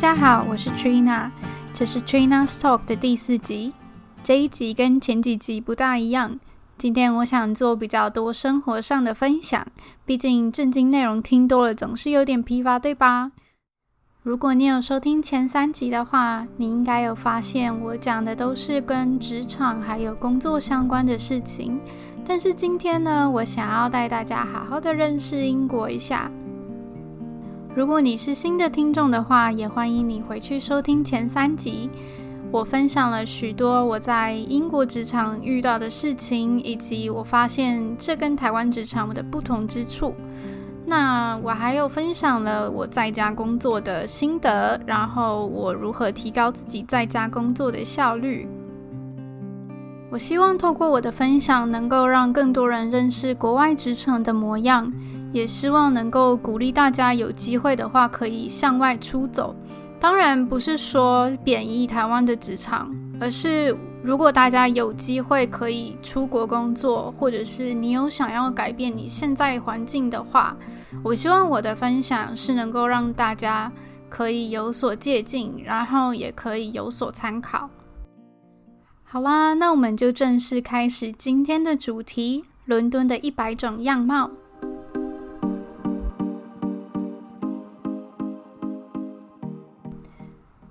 大家好，我是 Trina，这是 Trina's Talk 的第四集。这一集跟前几集不大一样，今天我想做比较多生活上的分享，毕竟正经内容听多了总是有点疲乏，对吧？如果你有收听前三集的话，你应该有发现我讲的都是跟职场还有工作相关的事情。但是今天呢，我想要带大家好好的认识英国一下。如果你是新的听众的话，也欢迎你回去收听前三集。我分享了许多我在英国职场遇到的事情，以及我发现这跟台湾职场的不同之处。那我还有分享了我在家工作的心得，然后我如何提高自己在家工作的效率。我希望透过我的分享，能够让更多人认识国外职场的模样。也希望能够鼓励大家有机会的话，可以向外出走。当然不是说贬义台湾的职场，而是如果大家有机会可以出国工作，或者是你有想要改变你现在环境的话，我希望我的分享是能够让大家可以有所借鉴，然后也可以有所参考。好啦，那我们就正式开始今天的主题：伦敦的一百种样貌。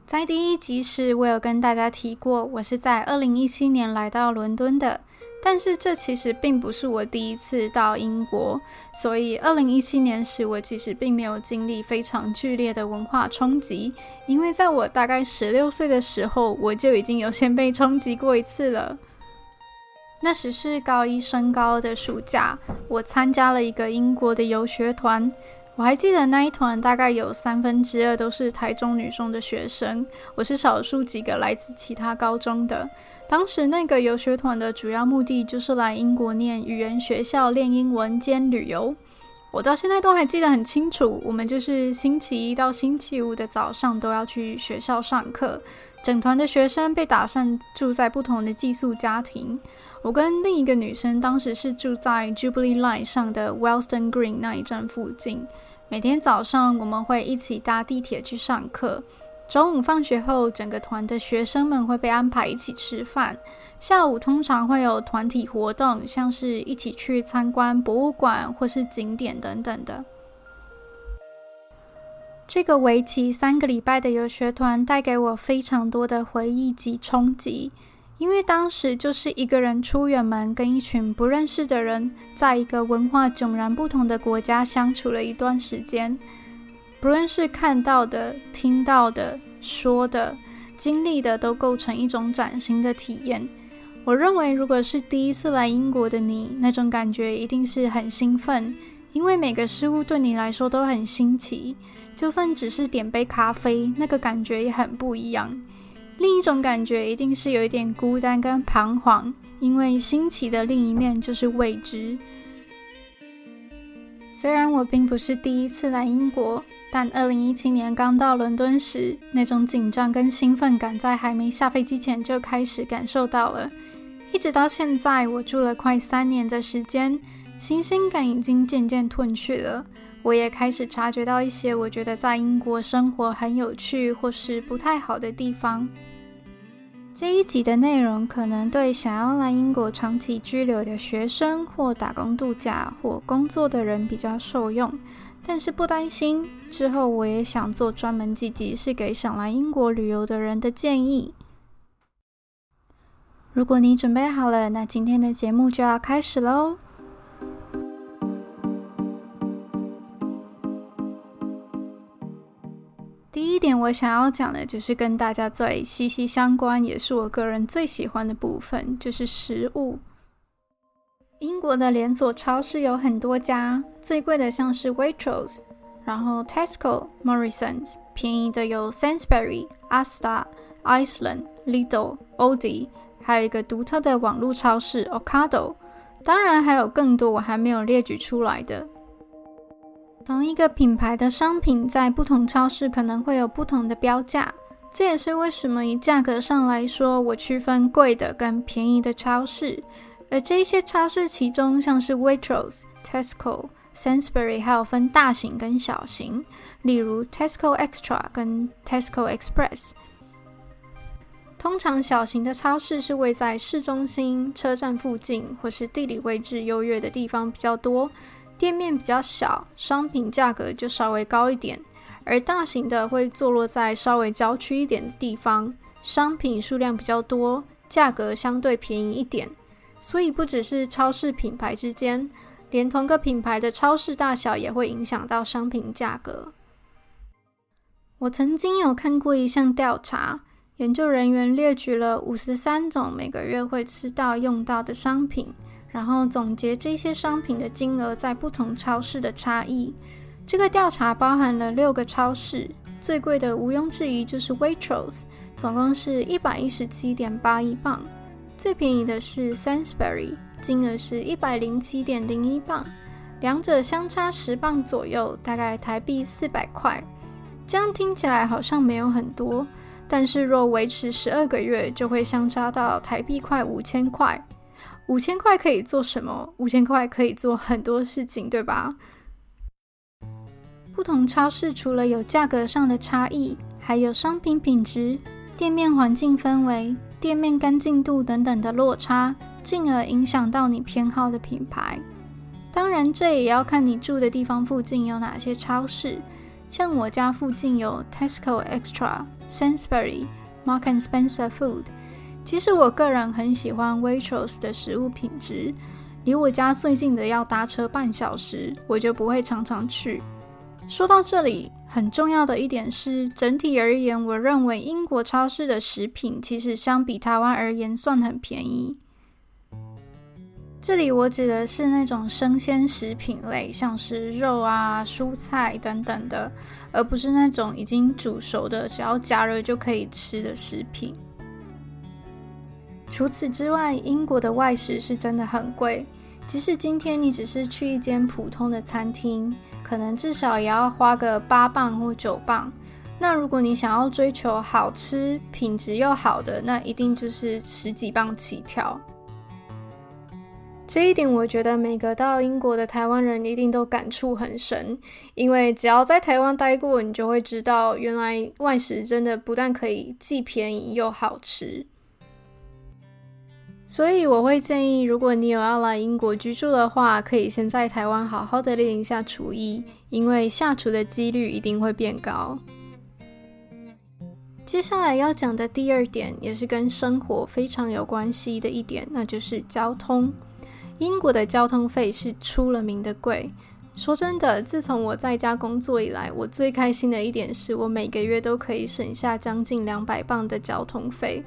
在第一集时，我有跟大家提过，我是在二零一七年来到伦敦的。但是这其实并不是我第一次到英国，所以二零一七年时，我其实并没有经历非常剧烈的文化冲击，因为在我大概十六岁的时候，我就已经有先被冲击过一次了。那时是高一升高的暑假，我参加了一个英国的游学团。我还记得那一团大概有三分之二都是台中女中的学生，我是少数几个来自其他高中的。当时那个游学团的主要目的就是来英国念语言学校练英文兼旅游。我到现在都还记得很清楚，我们就是星期一到星期五的早上都要去学校上课，整团的学生被打散住在不同的寄宿家庭。我跟另一个女生当时是住在 Jubilee Line 上的 Wellston Green 那一站附近。每天早上我们会一起搭地铁去上课，中午放学后，整个团的学生们会被安排一起吃饭。下午通常会有团体活动，像是一起去参观博物馆或是景点等等的。这个为期三个礼拜的游学团带给我非常多的回忆及冲击。因为当时就是一个人出远门，跟一群不认识的人，在一个文化迥然不同的国家相处了一段时间。不论是看到的、听到的、说的、经历的，都构成一种崭新的体验。我认为，如果是第一次来英国的你，那种感觉一定是很兴奋，因为每个事物对你来说都很新奇。就算只是点杯咖啡，那个感觉也很不一样。另一种感觉一定是有一点孤单跟彷徨，因为新奇的另一面就是未知。虽然我并不是第一次来英国，但2017年刚到伦敦时，那种紧张跟兴奋感在还没下飞机前就开始感受到了。一直到现在，我住了快三年的时间，新鲜感已经渐渐褪去了。我也开始察觉到一些我觉得在英国生活很有趣或是不太好的地方。这一集的内容可能对想要来英国长期居留的学生，或打工度假，或工作的人比较受用，但是不担心，之后我也想做专门几集是给想来英国旅游的人的建议。如果你准备好了，那今天的节目就要开始喽。一点，我想要讲的就是跟大家最息息相关，也是我个人最喜欢的部分，就是食物。英国的连锁超市有很多家，最贵的像是 Waitrose，然后 Tesco、Morrisons，便宜的有 Sainsbury、Asda、Iceland、Lidl、Aldi，还有一个独特的网络超市 Ocado，当然还有更多我还没有列举出来的。同一个品牌的商品在不同超市可能会有不同的标价，这也是为什么以价格上来说，我区分贵的跟便宜的超市。而这些超市其中，像是 Waitrose、Tesco、Sainsbury 还有分大型跟小型，例如 Tesco Extra 跟 Tesco Express。通常小型的超市是位在市中心、车站附近或是地理位置优越的地方比较多，店面比较小，商品价格就稍微高一点；而大型的会坐落在稍微郊区一点的地方，商品数量比较多，价格相对便宜一点。所以不只是超市品牌之间，连同个品牌的超市大小也会影响到商品价格。我曾经有看过一项调查。研究人员列举了五十三种每个月会吃到用到的商品，然后总结这些商品的金额在不同超市的差异。这个调查包含了六个超市，最贵的毋庸置疑就是 Waitrose，总共是一百一十七点八一磅；最便宜的是 Sainsbury，金额是一百零七点零一磅，两者相差十磅左右，大概台币四百块。这样听起来好像没有很多。但是若维持十二个月，就会相差到台币快五千块。五千块可以做什么？五千块可以做很多事情，对吧？不同超市除了有价格上的差异，还有商品品质、店面环境氛围、店面干净度等等的落差，进而影响到你偏好的品牌。当然，这也要看你住的地方附近有哪些超市。像我家附近有 Tesco Extra、Sainsbury、Mark and Spencer Food。其实我个人很喜欢 Waitrose 的食物品质，离我家最近的要搭车半小时，我就不会常常去。说到这里，很重要的一点是，整体而言，我认为英国超市的食品其实相比台湾而言算很便宜。这里我指的是那种生鲜食品类，像是肉啊、蔬菜等等的，而不是那种已经煮熟的，只要加热就可以吃的食品。除此之外，英国的外食是真的很贵，即使今天你只是去一间普通的餐厅，可能至少也要花个八磅或九磅。那如果你想要追求好吃、品质又好的，那一定就是十几磅起跳。这一点，我觉得每个到英国的台湾人一定都感触很深，因为只要在台湾待过，你就会知道，原来外食真的不但可以既便宜又好吃。所以我会建议，如果你有要来英国居住的话，可以先在台湾好好的练一下厨艺，因为下厨的几率一定会变高。接下来要讲的第二点，也是跟生活非常有关系的一点，那就是交通。英国的交通费是出了名的贵。说真的，自从我在家工作以来，我最开心的一点是我每个月都可以省下将近两百磅的交通费。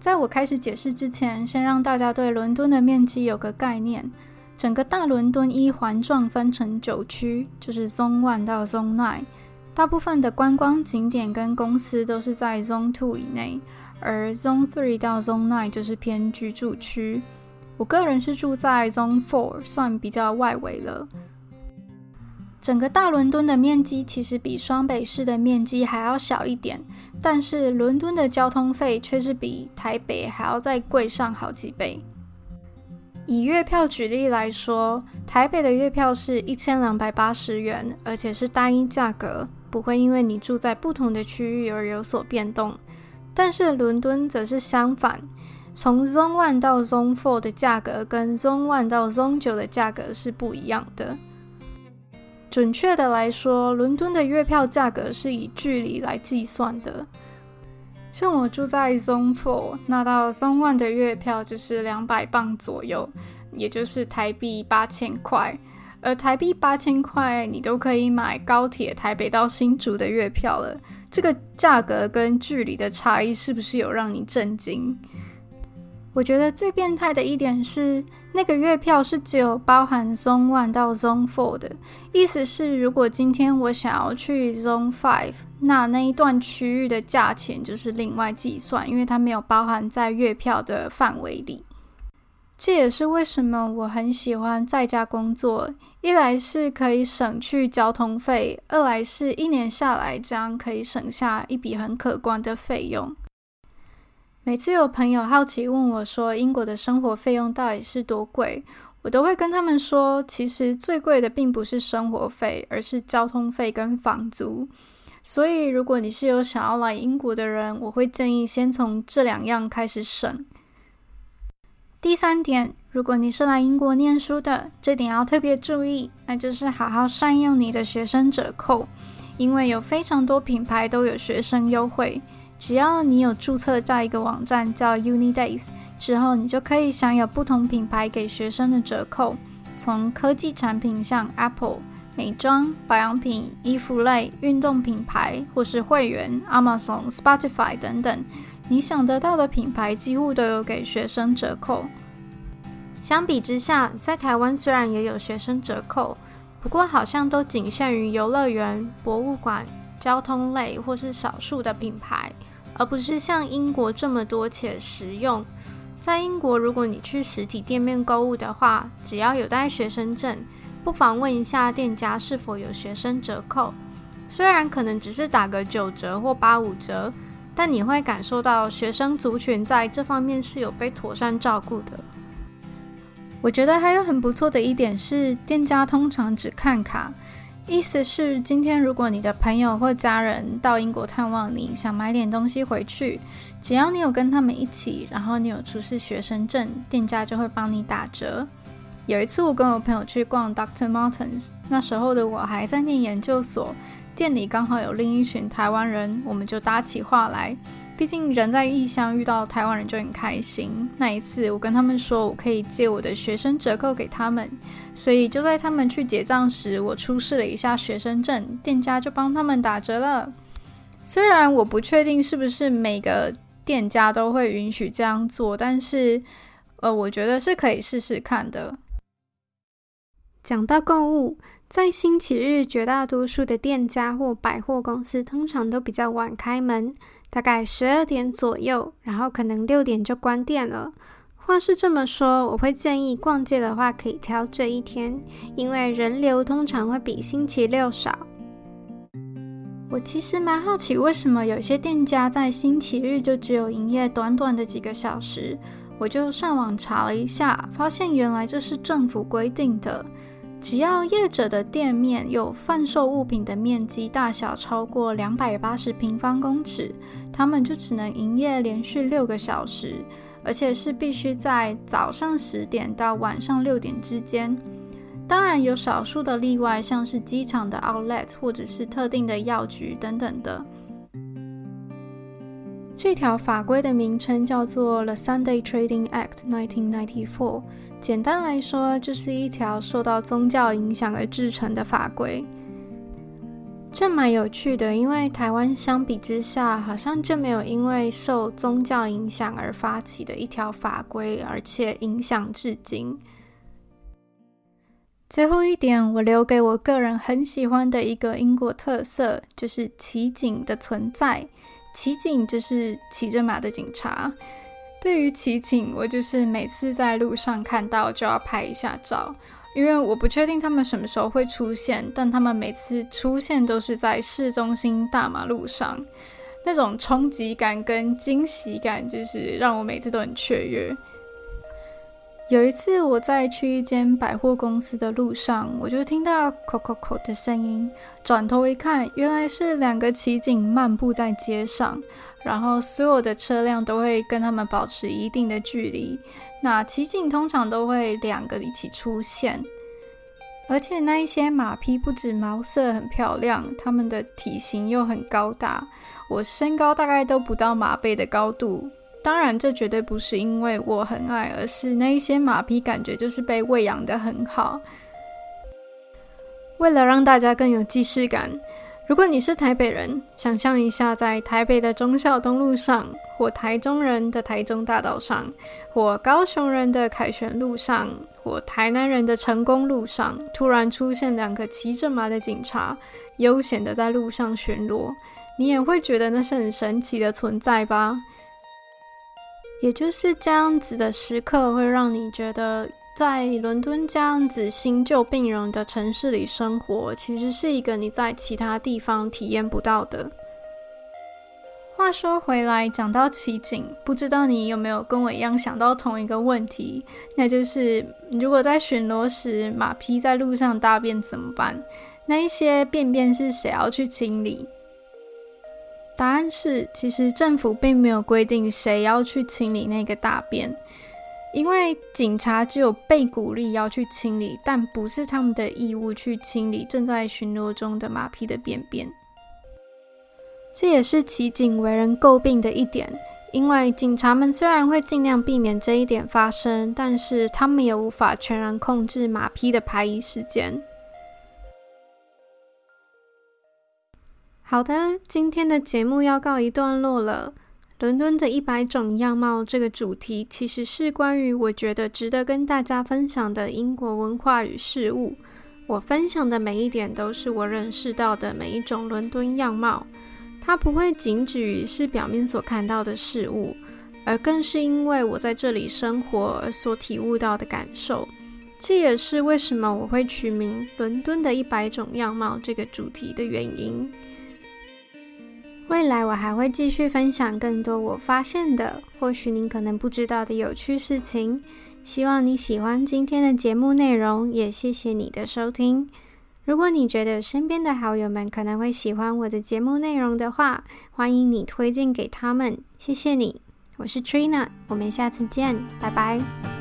在我开始解释之前，先让大家对伦敦的面积有个概念。整个大伦敦一环状分成九区，就是 Zone One 到 Zone Nine。大部分的观光景点跟公司都是在 Zone Two 以内，而 Zone Three 到 Zone Nine 就是偏居住区。我个人是住在 Zone Four，算比较外围了。整个大伦敦的面积其实比双北市的面积还要小一点，但是伦敦的交通费却是比台北还要再贵上好几倍。以月票举例来说，台北的月票是一千两百八十元，而且是单一价格，不会因为你住在不同的区域而有所变动。但是伦敦则是相反。从 Zone One 到 Zone Four 的价格跟 Zone One 到 Zone 九的价格是不一样的。准确的来说，伦敦的月票价格是以距离来计算的。像我住在 Zone Four，那到 Zone One 的月票就是两百磅左右，也就是台币八千块。而台币八千块，你都可以买高铁台北到新竹的月票了。这个价格跟距离的差异，是不是有让你震惊？我觉得最变态的一点是，那个月票是只有包含 Zone One 到 Zone Four 的，意思是如果今天我想要去 Zone Five，那那一段区域的价钱就是另外计算，因为它没有包含在月票的范围里。这也是为什么我很喜欢在家工作，一来是可以省去交通费，二来是一年下来这样可以省下一笔很可观的费用。每次有朋友好奇问我说，英国的生活费用到底是多贵？我都会跟他们说，其实最贵的并不是生活费，而是交通费跟房租。所以，如果你是有想要来英国的人，我会建议先从这两样开始省。第三点，如果你是来英国念书的，这点要特别注意，那就是好好善用你的学生折扣，因为有非常多品牌都有学生优惠。只要你有注册在一个网站叫 UniDays 之后，你就可以享有不同品牌给学生的折扣，从科技产品像 Apple。美妆、保养品、衣服类、运动品牌，或是会员、Amazon、Spotify 等等，你想得到的品牌几乎都有给学生折扣。相比之下，在台湾虽然也有学生折扣，不过好像都仅限于游乐园、博物馆、交通类或是少数的品牌，而不是像英国这么多且实用。在英国，如果你去实体店面购物的话，只要有带学生证。不妨问一下店家是否有学生折扣，虽然可能只是打个九折或八五折，但你会感受到学生族群在这方面是有被妥善照顾的。我觉得还有很不错的一点是，店家通常只看卡，意思是今天如果你的朋友或家人到英国探望你，想买点东西回去，只要你有跟他们一起，然后你有出示学生证，店家就会帮你打折。有一次，我跟我朋友去逛 Dr. Martens，那时候的我还在念研究所，店里刚好有另一群台湾人，我们就搭起话来。毕竟人在异乡，遇到台湾人就很开心。那一次，我跟他们说我可以借我的学生折扣给他们，所以就在他们去结账时，我出示了一下学生证，店家就帮他们打折了。虽然我不确定是不是每个店家都会允许这样做，但是呃，我觉得是可以试试看的。讲到购物，在星期日，绝大多数的店家或百货公司通常都比较晚开门，大概十二点左右，然后可能六点就关店了。话是这么说，我会建议逛街的话可以挑这一天，因为人流通常会比星期六少。我其实蛮好奇，为什么有些店家在星期日就只有营业短短的几个小时？我就上网查了一下，发现原来这是政府规定的。只要业者的店面有贩售物品的面积大小超过两百八十平方公尺，他们就只能营业连续六个小时，而且是必须在早上十点到晚上六点之间。当然有少数的例外，像是机场的 outlet 或者是特定的药局等等的。这条法规的名称叫做 The Sunday Trading Act 1994。简单来说，就是一条受到宗教影响而制成的法规。这蛮有趣的，因为台湾相比之下，好像就没有因为受宗教影响而发起的一条法规，而且影响至今。最后一点，我留给我个人很喜欢的一个英国特色，就是奇景的存在。骑警就是骑着马的警察。对于骑警，我就是每次在路上看到就要拍一下照，因为我不确定他们什么时候会出现，但他们每次出现都是在市中心大马路上，那种冲击感跟惊喜感，就是让我每次都很雀跃。有一次我在去一间百货公司的路上，我就听到“扣扣扣”的声音，转头一看，原来是两个骑警漫步在街上，然后所有的车辆都会跟他们保持一定的距离。那骑警通常都会两个一起出现，而且那一些马匹不止毛色很漂亮，他们的体型又很高大，我身高大概都不到马背的高度。当然，这绝对不是因为我很矮，而是那一些马匹感觉就是被喂养得很好。为了让大家更有既视感，如果你是台北人，想象一下，在台北的忠孝东路上，或台中人的台中大道上，或高雄人的凯旋路上，或台南人的成功路上，突然出现两个骑着马的警察，悠闲地在路上巡逻，你也会觉得那是很神奇的存在吧？也就是这样子的时刻，会让你觉得在伦敦这样子新旧并融的城市里生活，其实是一个你在其他地方体验不到的。话说回来，讲到奇景，不知道你有没有跟我一样想到同一个问题，那就是如果在巡逻时马匹在路上大便怎么办？那一些便便是谁要去清理？答案是，其实政府并没有规定谁要去清理那个大便，因为警察只有被鼓励要去清理，但不是他们的义务去清理正在巡逻中的马匹的便便。这也是奇景为人诟病的一点，因为警察们虽然会尽量避免这一点发生，但是他们也无法全然控制马匹的排遗时间。好的，今天的节目要告一段落了。伦敦的一百种样貌这个主题，其实是关于我觉得值得跟大家分享的英国文化与事物。我分享的每一点，都是我认识到的每一种伦敦样貌。它不会仅止于是表面所看到的事物，而更是因为我在这里生活而所体悟到的感受。这也是为什么我会取名《伦敦的一百种样貌》这个主题的原因。未来我还会继续分享更多我发现的，或许您可能不知道的有趣事情。希望你喜欢今天的节目内容，也谢谢你的收听。如果你觉得身边的好友们可能会喜欢我的节目内容的话，欢迎你推荐给他们，谢谢你。我是 Trina，我们下次见，拜拜。